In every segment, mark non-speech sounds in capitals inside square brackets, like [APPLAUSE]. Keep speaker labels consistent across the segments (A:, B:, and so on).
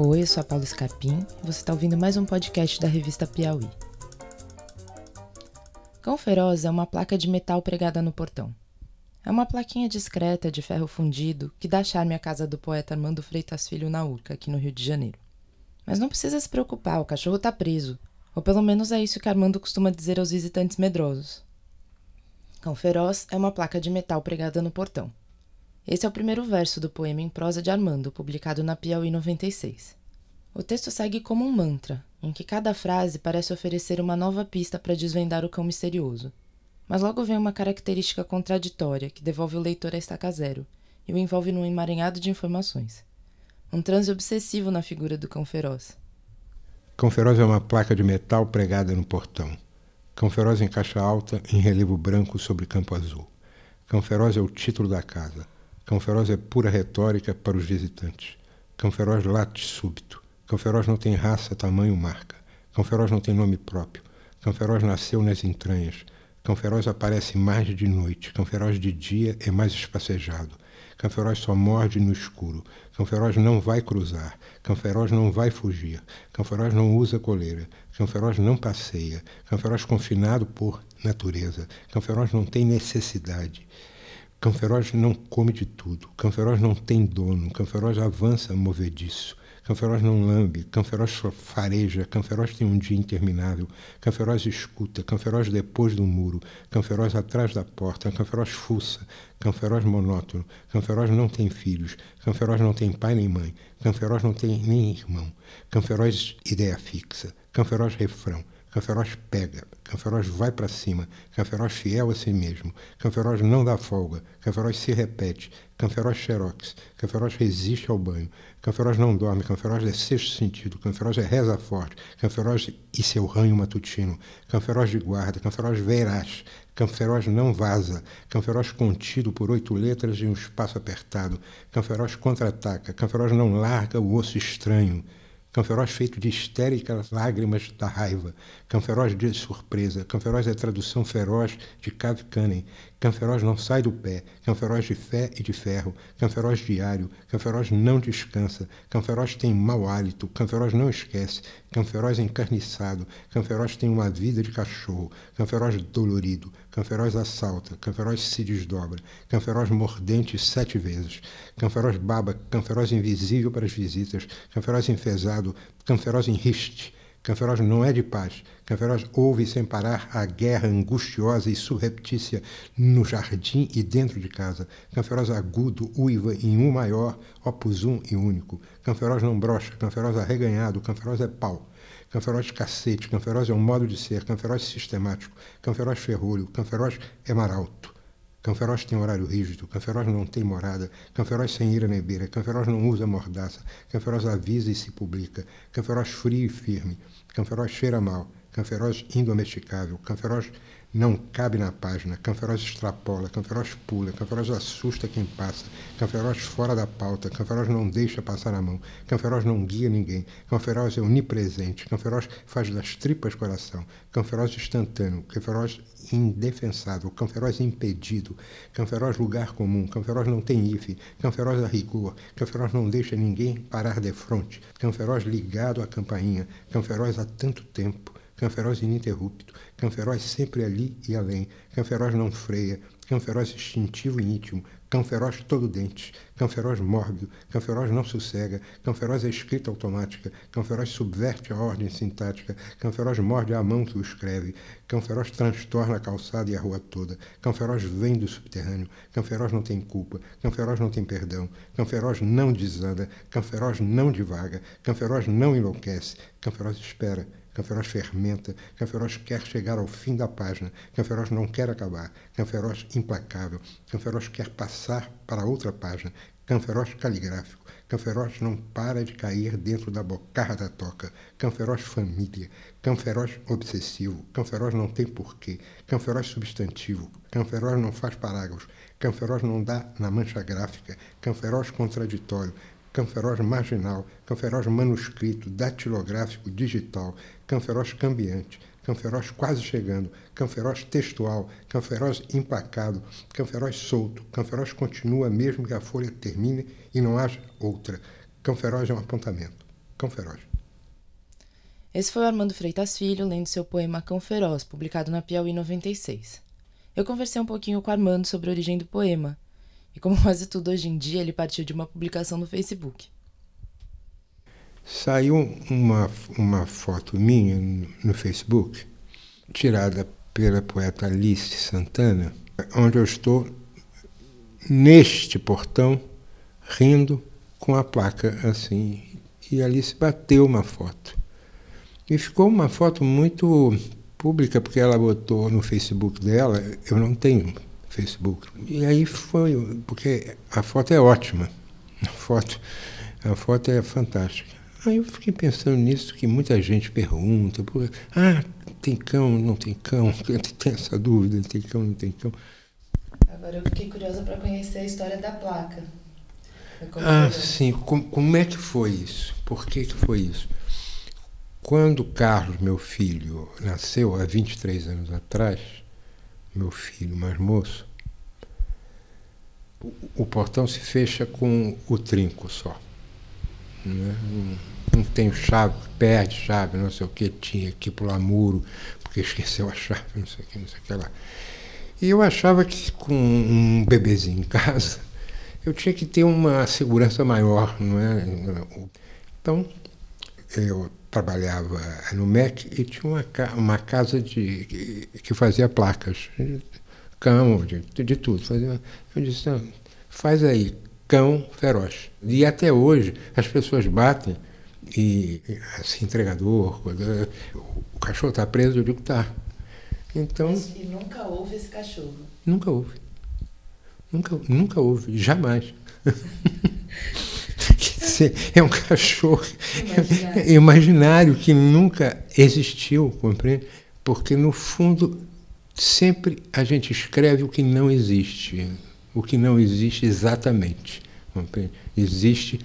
A: Oi, eu sou a Paula Scarpim e você está ouvindo mais um podcast da revista Piauí. Cão Feroz é uma placa de metal pregada no portão. É uma plaquinha discreta de ferro fundido que dá charme à casa do poeta Armando Freitas Filho na Urca, aqui no Rio de Janeiro. Mas não precisa se preocupar, o cachorro está preso. Ou pelo menos é isso que Armando costuma dizer aos visitantes medrosos. Cão Feroz é uma placa de metal pregada no portão. Esse é o primeiro verso do poema em prosa de Armando, publicado na Piauí 96. O texto segue como um mantra, em que cada frase parece oferecer uma nova pista para desvendar o cão misterioso. Mas logo vem uma característica contraditória que devolve o leitor à estaca zero e o envolve num emaranhado de informações. Um transe obsessivo na figura do cão feroz.
B: Cão feroz é uma placa de metal pregada no portão. Cão feroz em caixa alta, em relevo branco sobre campo azul. Cão feroz é o título da casa. Cão feroz é pura retórica para os visitantes. Cão feroz late súbito. Cão feroz não tem raça, tamanho, marca. Cão feroz não tem nome próprio. Cão feroz nasceu nas entranhas. Cão feroz aparece mais de noite. Cão feroz de dia é mais espacejado. Cão feroz só morde no escuro. Cão feroz não vai cruzar. Cão feroz não vai fugir. Cão feroz não usa coleira. Cão feroz não passeia. Cão feroz confinado por natureza. Cão feroz não tem necessidade. Cão feroz não come de tudo. Cão feroz não tem dono. Cão feroz avança movediço. Cão feroz não lambe. Cão feroz fareja. Cão feroz tem um dia interminável. Cão feroz escuta. Cão feroz depois do muro. Cão feroz atrás da porta. Cão feroz fuça. Cão feroz monótono. Cão feroz não tem filhos. Cão feroz não tem pai nem mãe. Cão feroz não tem nem irmão. Cão feroz ideia fixa. Cão feroz refrão. Canferoz pega, Canferoz vai para cima, Canferoz fiel a si mesmo, Canferoz não dá folga, Canferoz se repete, Canferoz xerox, Canferoz resiste ao banho, Canferoz não dorme, Canferoz é sexto sentido, Canferoz é reza forte, Canferoz e seu ranho matutino, Canferoz de guarda, Canferoz veraz, Canferoz não vaza, Canferoz contido por oito letras e um espaço apertado, Canferoz contra-ataca, Canferoz não larga o osso estranho, Cão feroz feito de histéricas lágrimas da raiva. Cão feroz de surpresa. Cão feroz é tradução feroz de Cave Canem. Cão feroz não sai do pé. Cão feroz de fé e de ferro. Cão feroz diário. Cão feroz não descansa. Cão feroz tem mau hálito. Cão feroz não esquece. Cão feroz encarniçado. Cão feroz tem uma vida de cachorro. Cão feroz dolorido. Cão feroz assalta. Cão feroz se desdobra. Cão feroz mordente sete vezes. Cão feroz baba. Cão feroz invisível para as visitas. Cão feroz enfesado. Cão feroz enriste. Canferoz não é de paz. Canferoz ouve sem parar a guerra angustiosa e surreptícia no jardim e dentro de casa. Canferoz agudo uiva em um maior, opus um e único. Canferoz não brocha, Canferoz arreganhado, Canferoz é pau. Canferoz cacete, Canferoz é um modo de ser, Canferoz sistemático, Canferoz ferrolho, Canferoz é maralto. Canferoz tem horário rígido, Canferoz não tem morada, Canferoz sem ira nem beira, Canferoz não usa mordaça, Canferoz avisa e se publica, Canferoz frio e firme, Canferoz cheira mal, Canferoz indomesticável, Canferoz não cabe na página, Canferoz extrapola, Canferoz pula, Canferoz assusta quem passa, Canferoz fora da pauta, Canferoz não deixa passar a mão, Canferoz não guia ninguém, Canferoz é onipresente, Canferoz faz das tripas coração, Canferoz instantâneo, Canferoz indefensável, Canferoz impedido, Canferoz lugar comum, Canferoz não tem ife, Canferoz a rigor, Canferoz não deixa ninguém parar de frente, Canferoz ligado à campainha, Canferoz há tanto tempo, Canferoz ininterrupto, Canferoz sempre ali e além, Canferoz não freia, Canferoz instintivo e íntimo, Canferoz todo dentes, Canferoz mórbido, Canferoz não sossega, Canferoz é escrita automática, Canferoz subverte a ordem sintática, Canferoz morde a mão que o escreve, Canferoz transtorna a calçada e a rua toda, Canferoz vem do subterrâneo, Canferoz não tem culpa, Canferoz não tem perdão, Canferoz não desanda, Canferoz não divaga, Canferoz não enlouquece, Canferoz espera, Canferoz fermenta, Canferoz quer chegar ao fim da página, Canferoz não quer acabar, Canferoz implacável, Canferoz quer passar para outra página, Canferoz caligráfico, Canferoz não para de cair dentro da bocarra da toca, Canferoz família, Canferoz obsessivo, Canferoz não tem porquê, Canferoz substantivo, Canferoz não faz parágrafos, Canferoz não dá na mancha gráfica, Canferoz contraditório, Canferoz marginal, Canferoz manuscrito, datilográfico, digital, Canferoz cambiante, Canferoz quase chegando, Canferoz textual, Canferoz empacado, Canferoz solto, Canferoz continua mesmo que a folha termine e não haja outra. Canferoz é um apontamento. Cão Feroz.
A: Esse foi o Armando Freitas Filho lendo seu poema Cão Feroz, publicado na Piauí 96. Eu conversei um pouquinho com Armando sobre a origem do poema, e como quase tudo hoje em dia, ele partiu de uma publicação no Facebook.
B: Saiu uma, uma foto minha no Facebook, tirada pela poeta Alice Santana, onde eu estou neste portão rindo com a placa assim. E Alice bateu uma foto. E ficou uma foto muito pública, porque ela botou no Facebook dela, eu não tenho Facebook. E aí foi, porque a foto é ótima. A foto, a foto é fantástica. Aí eu fiquei pensando nisso, que muita gente pergunta, por, ah, tem cão, não tem cão, [LAUGHS] tem essa dúvida, tem cão, não tem cão.
A: Agora eu fiquei curiosa para conhecer a história da placa.
B: Ah, sim. Como, como é que foi isso? Por que, que foi isso? Quando Carlos, meu filho, nasceu há 23 anos atrás, meu filho mais moço, o, o portão se fecha com o trinco só. Né? Não, não tem chave, perde chave, não sei o que, tinha que pular muro, porque [LAUGHS] esqueceu a chave, não sei o que, não sei o que lá. E eu achava que com um bebezinho em casa, eu tinha que ter uma segurança maior, não é? Então, eu trabalhava no MEC e tinha uma, uma casa de, que fazia placas, cão, de, de tudo. Fazia, eu disse, faz aí, cão feroz. E até hoje as pessoas batem e, assim, entregador, o cachorro está preso, eu digo, tá.
A: Então, e nunca houve esse cachorro?
B: Nunca houve. Nunca, nunca houve, jamais. [LAUGHS] é um cachorro imaginário. imaginário que nunca existiu, compreende? Porque, no fundo, sempre a gente escreve o que não existe. O que não existe exatamente. Existe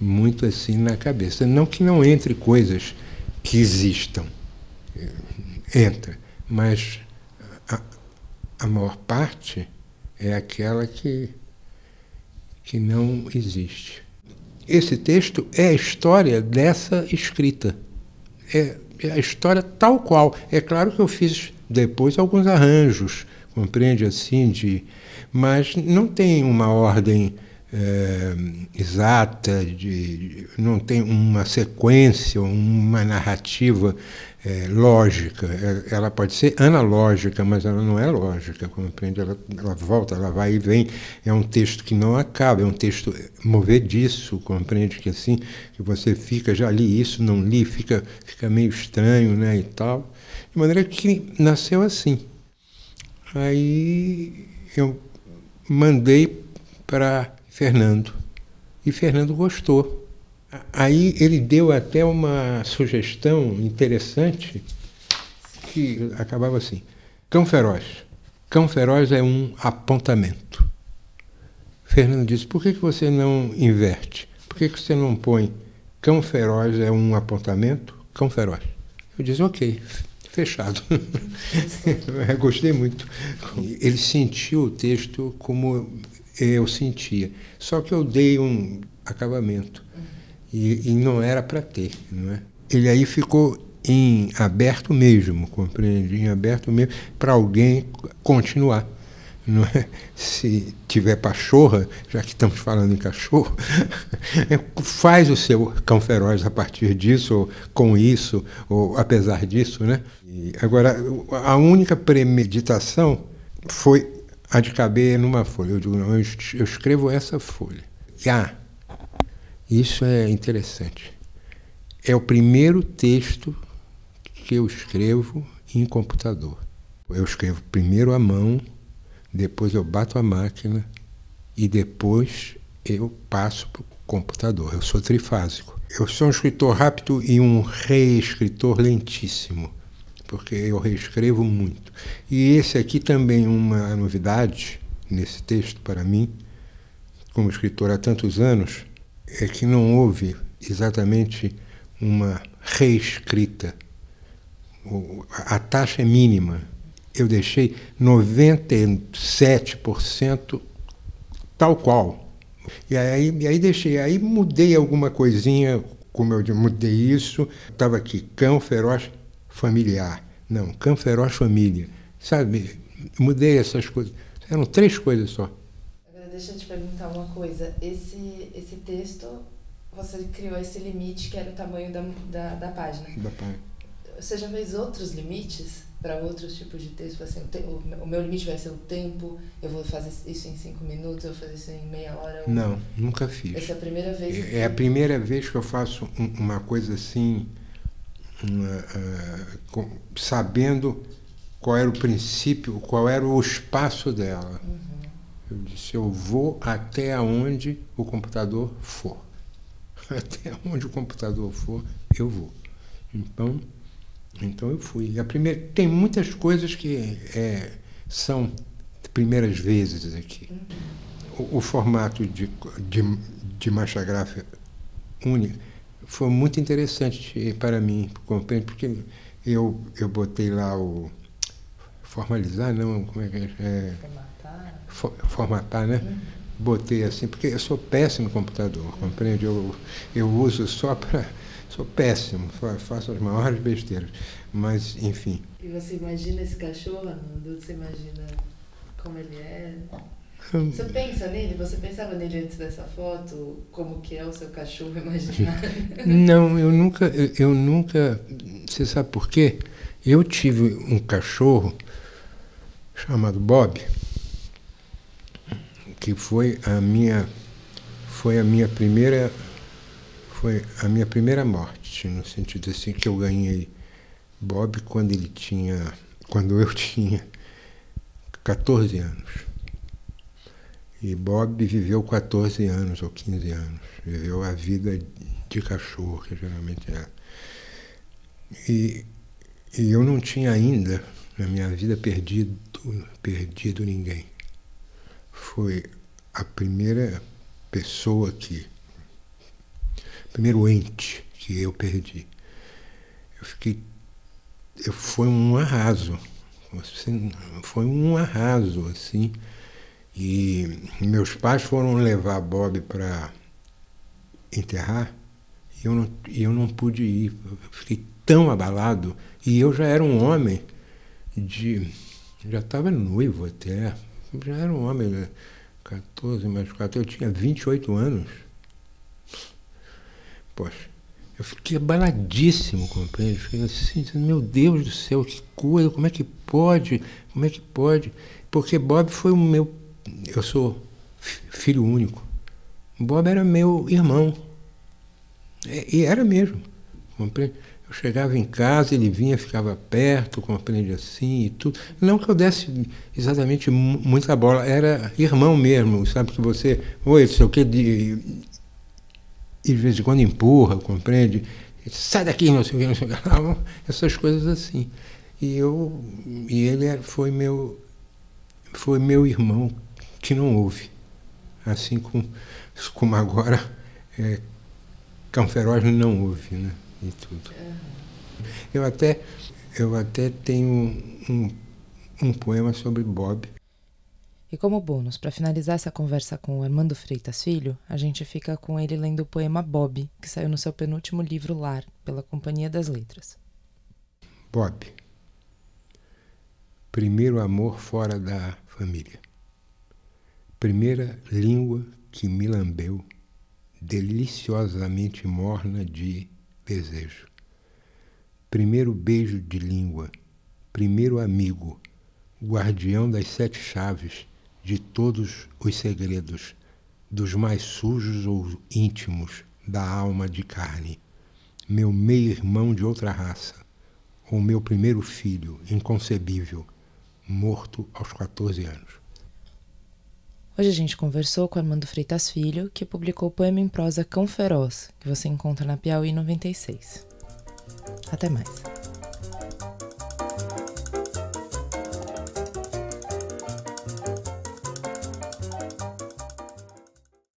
B: muito assim na cabeça. Não que não entre coisas que existam. Entra. Mas a, a maior parte é aquela que, que não existe. Esse texto é a história dessa escrita. É, é a história tal qual. É claro que eu fiz depois alguns arranjos, compreende assim, de, mas não tem uma ordem é, exata, de, não tem uma sequência, uma narrativa é, lógica. Ela pode ser analógica, mas ela não é lógica, compreende? Ela, ela volta, ela vai e vem. É um texto que não acaba, é um texto movediço, compreende? Que assim, que você fica, já li isso, não li, fica, fica meio estranho, né, e tal. De maneira que nasceu assim. Aí eu mandei para Fernando. E Fernando gostou. Aí ele deu até uma sugestão interessante que acabava assim: Cão Feroz. Cão Feroz é um apontamento. Fernando disse: por que, que você não inverte? Por que, que você não põe Cão Feroz é um apontamento? Cão Feroz. Eu disse: ok, fechado. [LAUGHS] Gostei muito. Ele sentiu o texto como eu sentia. Só que eu dei um acabamento. E, e não era para ter, não é? Ele aí ficou em aberto mesmo, compreende? Em aberto mesmo para alguém continuar. É? Se tiver pachorra, já que estamos falando em cachorro, [LAUGHS] faz o seu cão feroz a partir disso, ou com isso, ou apesar disso. Né? E agora, a única premeditação foi a de caber numa folha. Eu digo, não, eu escrevo essa folha. E, ah, isso é interessante. É o primeiro texto que eu escrevo em computador. Eu escrevo primeiro à mão, depois eu bato a máquina e depois eu passo para o computador. Eu sou trifásico. Eu sou um escritor rápido e um reescritor lentíssimo, porque eu reescrevo muito. E esse aqui também é uma novidade nesse texto para mim, como escritor há tantos anos é que não houve exatamente uma reescrita. A taxa é mínima. Eu deixei 97% tal qual. E aí, e aí deixei, aí mudei alguma coisinha como eu mudei isso, estava aqui, cão feroz familiar. Não, cão feroz família. Sabe, mudei essas coisas. Eram três coisas só.
A: Agora deixa eu te perguntar uma coisa. Esse, esse texto, você criou esse limite que era o tamanho da, da, da página.
B: Da página.
A: Você já fez outros limites para outros tipos de texto? Assim, o, meu limite vai ser o tempo, eu vou fazer isso em cinco minutos, eu vou fazer isso em meia hora?
B: Não, nunca fiz.
A: Essa é a primeira vez?
B: É, é a primeira vez que eu faço uma coisa assim, uma, uh, sabendo qual era o princípio, qual era o espaço dela. Uhum. Eu disse, eu vou até onde o computador for. [LAUGHS] Até onde o computador for, eu vou. Então, então eu fui. A primeira, tem muitas coisas que é, são primeiras vezes aqui. O, o, formato de, de, de marcha gráfica única foi muito interessante para mim, porque eu, eu botei lá o formalizar, não, como é que é? é formatar. For, formatar, né? Uhum. Botei assim, porque eu sou péssimo no computador, compreende? Eu, eu uso só para. Sou péssimo, faço as maiores besteiras. Mas, enfim.
A: E você imagina esse cachorro, Arnaldo? Você imagina como ele é? Hum. Você pensa nele? Você pensava nele antes dessa foto? Como que é o seu cachorro [LAUGHS] imaginário?
B: Não, eu nunca, eu, eu nunca. Você sabe por quê? Eu tive um cachorro chamado Bob, que foi a minha foi a minha primeira foi a minha primeira morte, no sentido assim que eu ganhei Bob quando ele tinha quando eu [LAUGHS] tinha 14 anos. E Bob viveu 14 anos ou 15 anos, viveu a vida de cachorro, que geralmente é. E, e eu não tinha ainda na minha vida perdido, perdido ninguém. Foi a primeira pessoa que, primeiro ente que eu perdi. Eu fiquei, eu, foi um arraso, assim, foi um arraso assim. E meus pais foram levar Bob para enterrar e eu não, eu não pude ir. Eu fiquei tão abalado e eu já era um homem de. Já estava noivo até, já era um homem, né? 14 mais 4, eu tinha 28 anos. Poxa, eu fiquei abaladíssimo, compreende? Fiquei assim, meu Deus do céu, que coisa, como é que pode? Como é que pode? Porque Bob foi o meu. Eu sou filho único. Bob era meu irmão. E era mesmo, compreende? Eu chegava em casa, ele vinha, ficava perto, compreende assim e tudo. Não que eu desse exatamente muita bola, era irmão mesmo, sabe? Que você, oi, sei o que, de, e de vez em quando empurra, compreende? Sai daqui, não sei o que, não sei o que, [LAUGHS] essas coisas assim. E, eu, e ele foi meu, foi meu irmão que não houve. Assim como, como agora, é, Cão Feroz não houve, né? e tudo. Eu até, eu até tenho um, um poema sobre Bob.
A: E como bônus, para finalizar essa conversa com o Armando Freitas Filho, a gente fica com ele lendo o poema Bob, que saiu no seu penúltimo livro Lar, pela Companhia das Letras.
B: Bob. Primeiro amor fora da família. Primeira língua que me lambeu, deliciosamente morna de desejo. Primeiro beijo de língua, primeiro amigo, guardião das sete chaves de todos os segredos, dos mais sujos ou íntimos da alma de carne, meu meio-irmão de outra raça, ou meu primeiro filho, inconcebível, morto aos 14 anos.
A: Hoje a gente conversou com Armando Freitas Filho, que publicou o poema em prosa Cão Feroz, que você encontra na Piauí 96. Até mais.